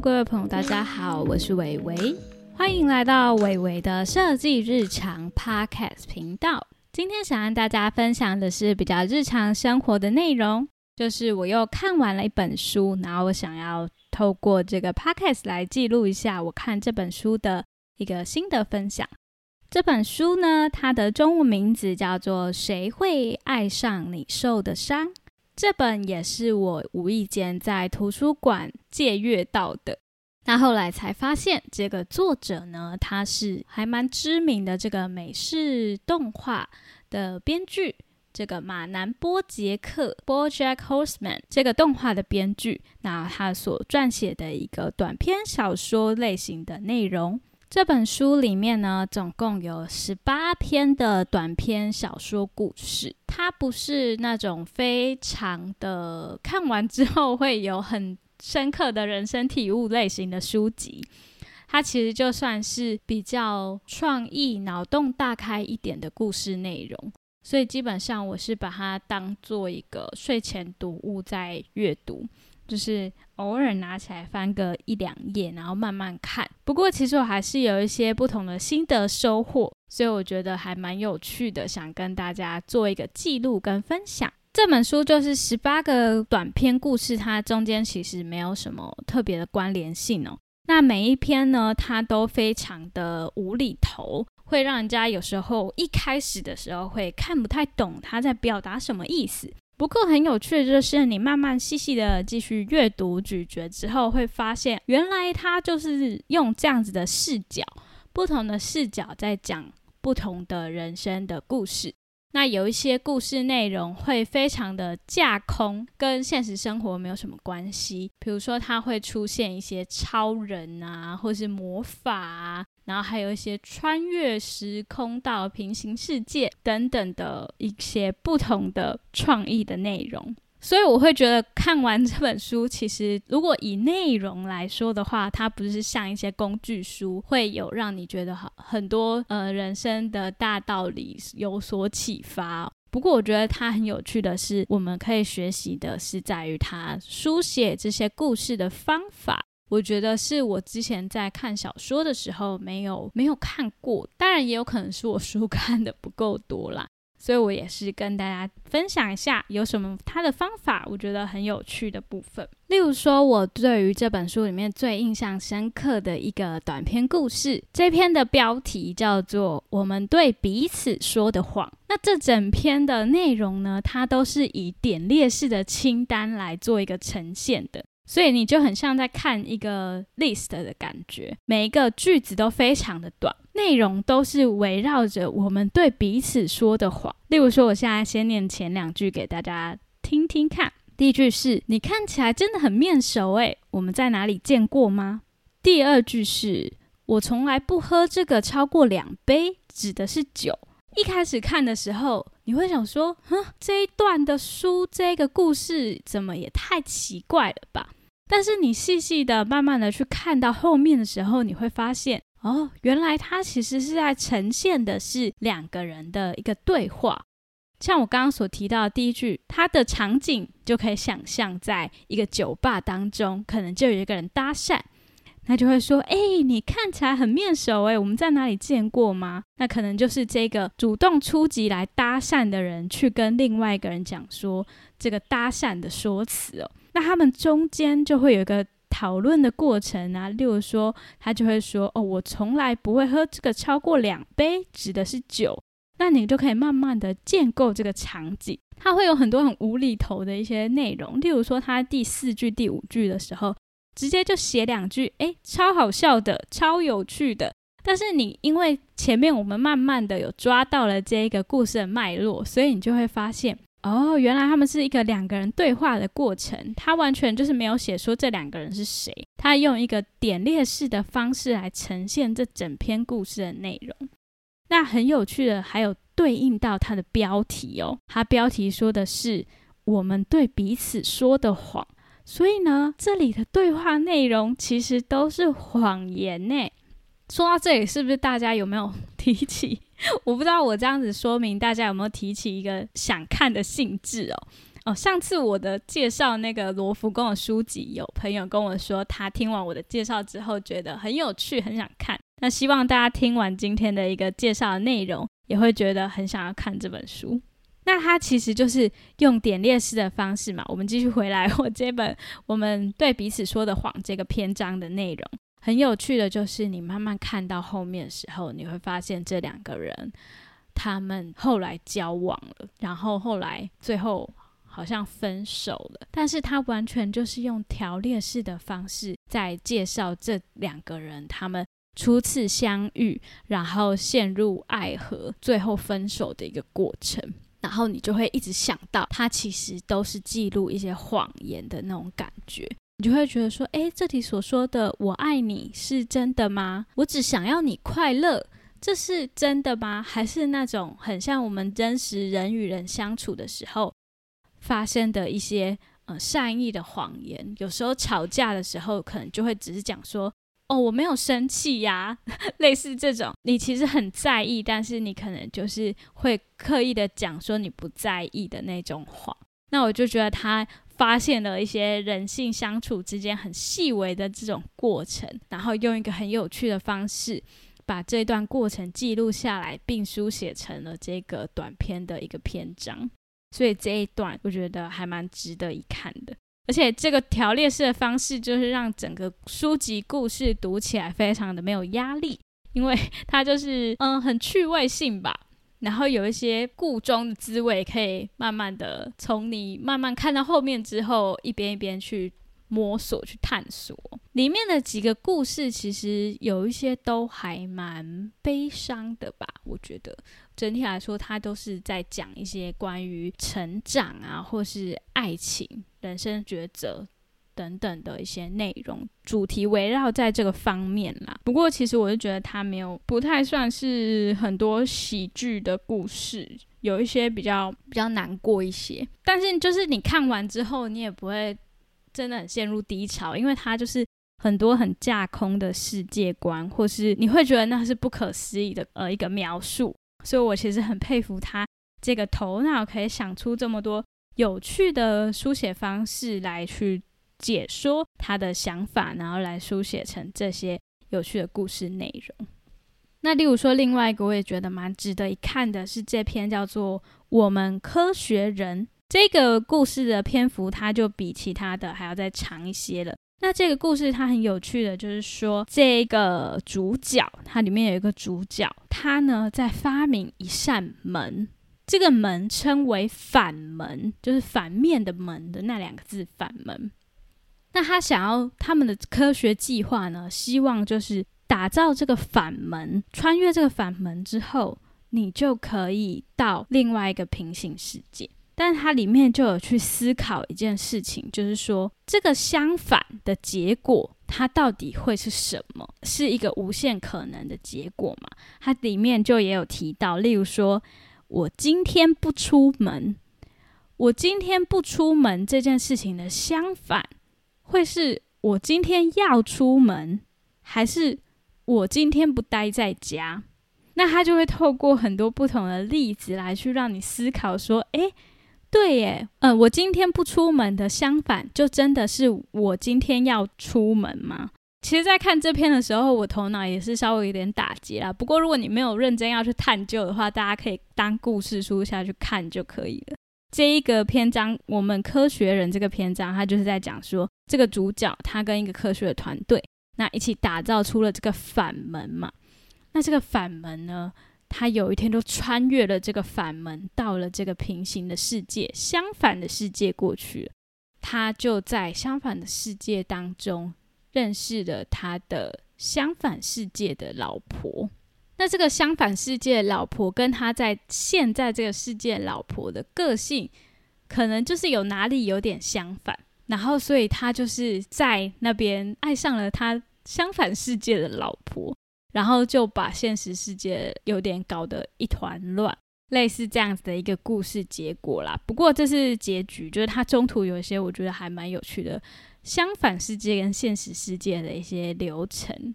各位朋友，大家好，我是伟伟，欢迎来到伟伟的设计日常 Podcast 频道。今天想跟大家分享的是比较日常生活的内容，就是我又看完了一本书，然后我想要透过这个 Podcast 来记录一下我看这本书的一个心得分享。这本书呢，它的中文名字叫做《谁会爱上你受的伤》。这本也是我无意间在图书馆借阅到的，那后来才发现，这个作者呢，他是还蛮知名的这个美式动画的编剧，这个马南波杰克 （BoJack Horseman） 这个动画的编剧，那他所撰写的一个短篇小说类型的内容。这本书里面呢，总共有十八篇的短篇小说故事。它不是那种非常的看完之后会有很深刻的人生体悟类型的书籍。它其实就算是比较创意、脑洞大开一点的故事内容。所以基本上我是把它当做一个睡前读物在阅读。就是偶尔拿起来翻个一两页，然后慢慢看。不过其实我还是有一些不同的心得收获，所以我觉得还蛮有趣的，想跟大家做一个记录跟分享。这本书就是十八个短篇故事，它中间其实没有什么特别的关联性哦。那每一篇呢，它都非常的无厘头，会让人家有时候一开始的时候会看不太懂他在表达什么意思。不过很有趣的就是，你慢慢细细的继续阅读咀嚼之后，会发现原来他就是用这样子的视角，不同的视角在讲不同的人生的故事。那有一些故事内容会非常的架空，跟现实生活没有什么关系。比如说，它会出现一些超人啊，或是魔法啊。然后还有一些穿越时空到平行世界等等的一些不同的创意的内容，所以我会觉得看完这本书，其实如果以内容来说的话，它不是像一些工具书，会有让你觉得好很多呃人生的大道理有所启发。不过我觉得它很有趣的是，我们可以学习的是在于它书写这些故事的方法。我觉得是我之前在看小说的时候没有没有看过，当然也有可能是我书 看的不够多啦，所以我也是跟大家分享一下有什么他的方法，我觉得很有趣的部分。例如说，我对于这本书里面最印象深刻的一个短篇故事，这篇的标题叫做《我们对彼此说的谎》。那这整篇的内容呢，它都是以点列式的清单来做一个呈现的。所以你就很像在看一个 list 的感觉，每一个句子都非常的短，内容都是围绕着我们对彼此说的话。例如说，我现在先念前两句给大家听听看。第一句是：“你看起来真的很面熟，诶，我们在哪里见过吗？”第二句是：“我从来不喝这个超过两杯，指的是酒。”一开始看的时候，你会想说：“哼，这一段的书，这个故事怎么也太奇怪了吧？”但是你细细的、慢慢的去看到后面的时候，你会发现，哦，原来它其实是在呈现的是两个人的一个对话。像我刚刚所提到的第一句，它的场景就可以想象在一个酒吧当中，可能就有一个人搭讪。他就会说：“哎，你看起来很面熟哎，我们在哪里见过吗？”那可能就是这个主动出击来搭讪的人去跟另外一个人讲说这个搭讪的说辞哦。那他们中间就会有一个讨论的过程啊，例如说他就会说：“哦，我从来不会喝这个超过两杯，指的是酒。”那你就可以慢慢的建构这个场景，它会有很多很无厘头的一些内容，例如说他第四句、第五句的时候。直接就写两句，哎，超好笑的，超有趣的。但是你因为前面我们慢慢的有抓到了这一个故事的脉络，所以你就会发现，哦，原来他们是一个两个人对话的过程。他完全就是没有写说这两个人是谁，他用一个点列式的方式来呈现这整篇故事的内容。那很有趣的，还有对应到它的标题哦，它标题说的是我们对彼此说的谎。所以呢，这里的对话内容其实都是谎言呢。说到这里，是不是大家有没有提起？我不知道我这样子说明，大家有没有提起一个想看的兴致哦？哦，上次我的介绍那个罗浮宫的书籍，有朋友跟我说，他听完我的介绍之后觉得很有趣，很想看。那希望大家听完今天的一个介绍的内容，也会觉得很想要看这本书。那它其实就是用点列式的方式嘛。我们继续回来，我这本我们对彼此说的谎这个篇章的内容，很有趣的就是，你慢慢看到后面的时候，你会发现这两个人他们后来交往了，然后后来最后。好像分手了，但是他完全就是用条列式的方式在介绍这两个人他们初次相遇，然后陷入爱河，最后分手的一个过程。然后你就会一直想到，他其实都是记录一些谎言的那种感觉。你就会觉得说，诶，这里所说的“我爱你”是真的吗？我只想要你快乐，这是真的吗？还是那种很像我们真实人与人相处的时候？发生的一些呃善意的谎言，有时候吵架的时候，可能就会只是讲说，哦，我没有生气呀，类似这种，你其实很在意，但是你可能就是会刻意的讲说你不在意的那种话。那我就觉得他发现了一些人性相处之间很细微的这种过程，然后用一个很有趣的方式把这段过程记录下来，并书写成了这个短篇的一个篇章。所以这一段我觉得还蛮值得一看的，而且这个条列式的方式就是让整个书籍故事读起来非常的没有压力，因为它就是嗯很趣味性吧，然后有一些故中的滋味可以慢慢的从你慢慢看到后面之后，一边一边去。摸索去探索里面的几个故事，其实有一些都还蛮悲伤的吧。我觉得整体来说，它都是在讲一些关于成长啊，或是爱情、人生抉择等等的一些内容，主题围绕在这个方面啦。不过，其实我是觉得它没有不太算是很多喜剧的故事，有一些比较比较难过一些。但是，就是你看完之后，你也不会。真的很陷入低潮，因为他就是很多很架空的世界观，或是你会觉得那是不可思议的呃一个描述，所以我其实很佩服他这个头脑可以想出这么多有趣的书写方式来去解说他的想法，然后来书写成这些有趣的故事内容。那例如说另外一个我也觉得蛮值得一看的是这篇叫做《我们科学人》。这个故事的篇幅，它就比其他的还要再长一些了。那这个故事它很有趣的，就是说这个主角，它里面有一个主角，他呢在发明一扇门，这个门称为反门，就是反面的门的那两个字反门。那他想要他们的科学计划呢，希望就是打造这个反门，穿越这个反门之后，你就可以到另外一个平行世界。但它里面就有去思考一件事情，就是说这个相反的结果，它到底会是什么？是一个无限可能的结果嘛？它里面就也有提到，例如说我今天不出门，我今天不出门这件事情的相反，会是我今天要出门，还是我今天不待在家？那它就会透过很多不同的例子来去让你思考，说，诶。对耶，嗯，我今天不出门的相反，就真的是我今天要出门吗？其实，在看这篇的时候，我头脑也是稍微有点打结啦。不过，如果你没有认真要去探究的话，大家可以当故事书下去看就可以了。这一个篇章，我们科学人这个篇章，他就是在讲说，这个主角他跟一个科学的团队，那一起打造出了这个反门嘛。那这个反门呢？他有一天就穿越了这个反门，到了这个平行的世界，相反的世界过去了。他就在相反的世界当中认识了他的相反世界的老婆。那这个相反世界老婆跟他在现在这个世界老婆的个性，可能就是有哪里有点相反。然后，所以他就是在那边爱上了他相反世界的老婆。然后就把现实世界有点搞得一团乱，类似这样子的一个故事结果啦。不过这是结局，就是它中途有一些我觉得还蛮有趣的相反世界跟现实世界的一些流程。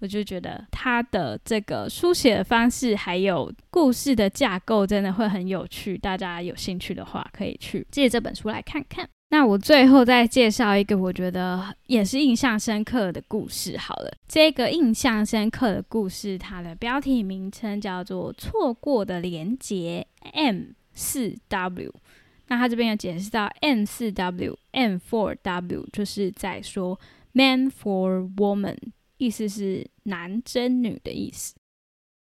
我就觉得它的这个书写的方式，还有故事的架构，真的会很有趣。大家有兴趣的话，可以去借这本书来看看。那我最后再介绍一个我觉得也是印象深刻的故事。好了，这个印象深刻的故事，它的标题名称叫做《错过的连结》M 四 W。那他这边有解释到 M 四 W，M four W，就是在说 Man for Woman。意思是男真女的意思。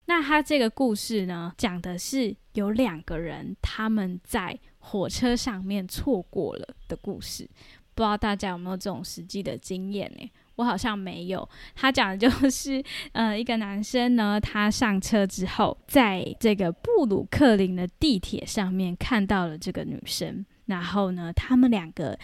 那他这个故事呢，讲的是有两个人他们在火车上面错过了的故事。不知道大家有没有这种实际的经验呢？我好像没有。他讲的就是，呃，一个男生呢，他上车之后，在这个布鲁克林的地铁上面看到了这个女生，然后呢，他们两个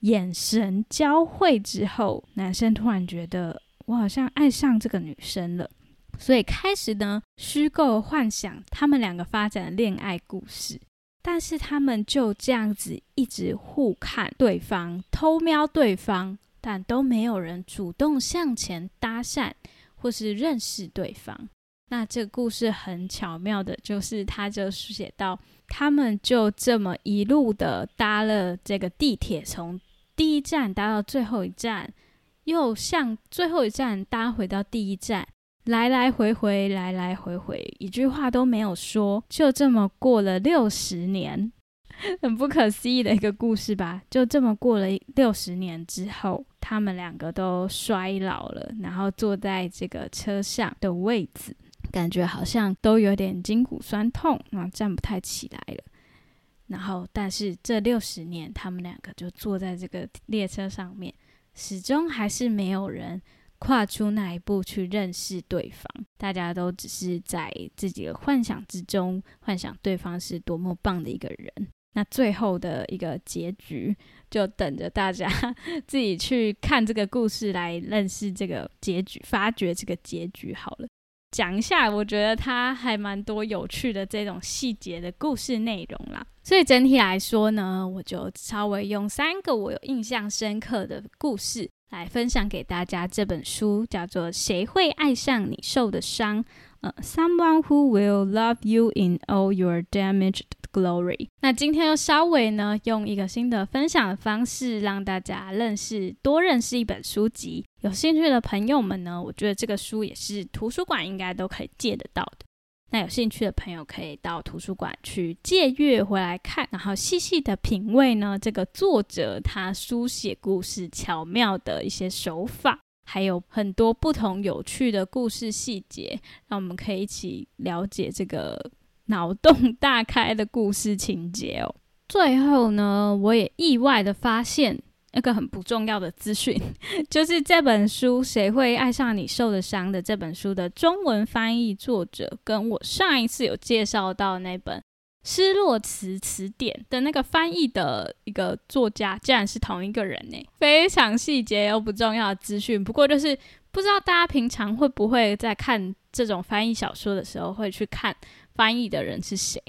眼神交汇之后，男生突然觉得。我好像爱上这个女生了，所以开始呢虚构幻想他们两个发展的恋爱故事。但是他们就这样子一直互看对方，偷瞄对方，但都没有人主动向前搭讪或是认识对方。那这个故事很巧妙的，就是他就写到，他们就这么一路的搭了这个地铁，从第一站搭到最后一站。又向最后一站搭回到第一站，来来回回，来来回回，一句话都没有说，就这么过了六十年，很不可思议的一个故事吧？就这么过了六十年之后，他们两个都衰老了，然后坐在这个车上的位置，感觉好像都有点筋骨酸痛，啊，站不太起来了。然后，但是这六十年，他们两个就坐在这个列车上面。始终还是没有人跨出那一步去认识对方，大家都只是在自己的幻想之中幻想对方是多么棒的一个人。那最后的一个结局，就等着大家自己去看这个故事来认识这个结局，发掘这个结局好了。讲一下，我觉得它还蛮多有趣的这种细节的故事内容啦。所以整体来说呢，我就稍微用三个我有印象深刻的故事来分享给大家。这本书叫做《谁会爱上你受的伤》，呃，Someone who will love you in all your damaged glory。那今天又稍微呢，用一个新的分享的方式，让大家认识多认识一本书籍。有兴趣的朋友们呢，我觉得这个书也是图书馆应该都可以借得到的。那有兴趣的朋友可以到图书馆去借阅回来看，然后细细的品味呢这个作者他书写故事巧妙的一些手法，还有很多不同有趣的故事细节，让我们可以一起了解这个脑洞大开的故事情节哦。最后呢，我也意外的发现。那个很不重要的资讯，就是这本书《谁会爱上你受的伤》的这本书的中文翻译作者，跟我上一次有介绍到那本《失落词词典》的那个翻译的一个作家，竟然是同一个人呢！非常细节又不重要的资讯。不过就是不知道大家平常会不会在看这种翻译小说的时候，会去看翻译的人是谁。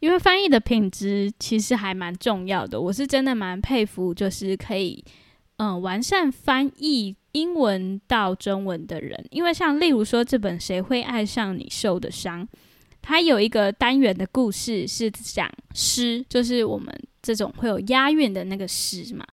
因为翻译的品质其实还蛮重要的，我是真的蛮佩服，就是可以嗯完善翻译英文到中文的人。因为像例如说这本《谁会爱上你受的伤》，它有一个单元的故事是讲诗，就是我们这种会有押韵的那个诗嘛。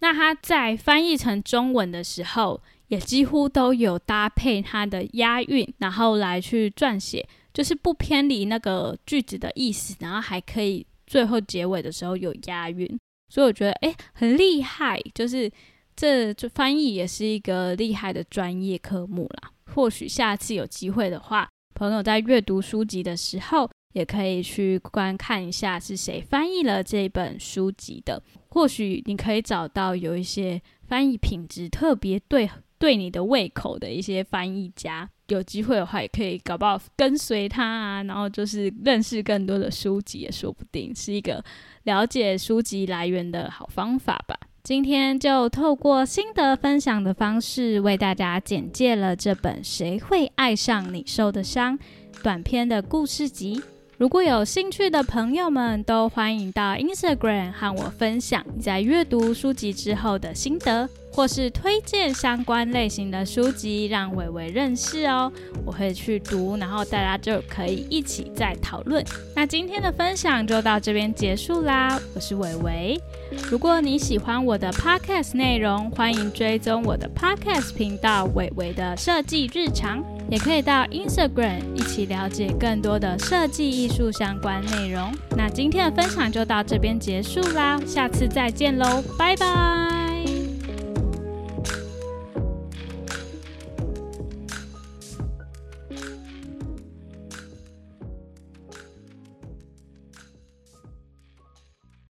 那它在翻译成中文的时候，也几乎都有搭配它的押韵，然后来去撰写。就是不偏离那个句子的意思，然后还可以最后结尾的时候有押韵，所以我觉得诶很厉害。就是这就翻译也是一个厉害的专业科目啦。或许下次有机会的话，朋友在阅读书籍的时候，也可以去观看一下是谁翻译了这本书籍的。或许你可以找到有一些翻译品质特别对对你的胃口的一些翻译家。有机会的话，也可以搞不好跟随他啊，然后就是认识更多的书籍，也说不定是一个了解书籍来源的好方法吧。今天就透过心得分享的方式，为大家简介了这本《谁会爱上你受的伤》短篇的故事集。如果有兴趣的朋友们，都欢迎到 Instagram 和我分享你在阅读书籍之后的心得，或是推荐相关类型的书籍让伟伟认识哦。我会去读，然后大家就可以一起再讨论。那今天的分享就到这边结束啦，我是伟伟。如果你喜欢我的 podcast 内容，欢迎追踪我的 podcast 频道伟伟的设计日常。也可以到 Instagram 一起了解更多的设计艺术相关内容。那今天的分享就到这边结束啦，下次再见喽，拜拜。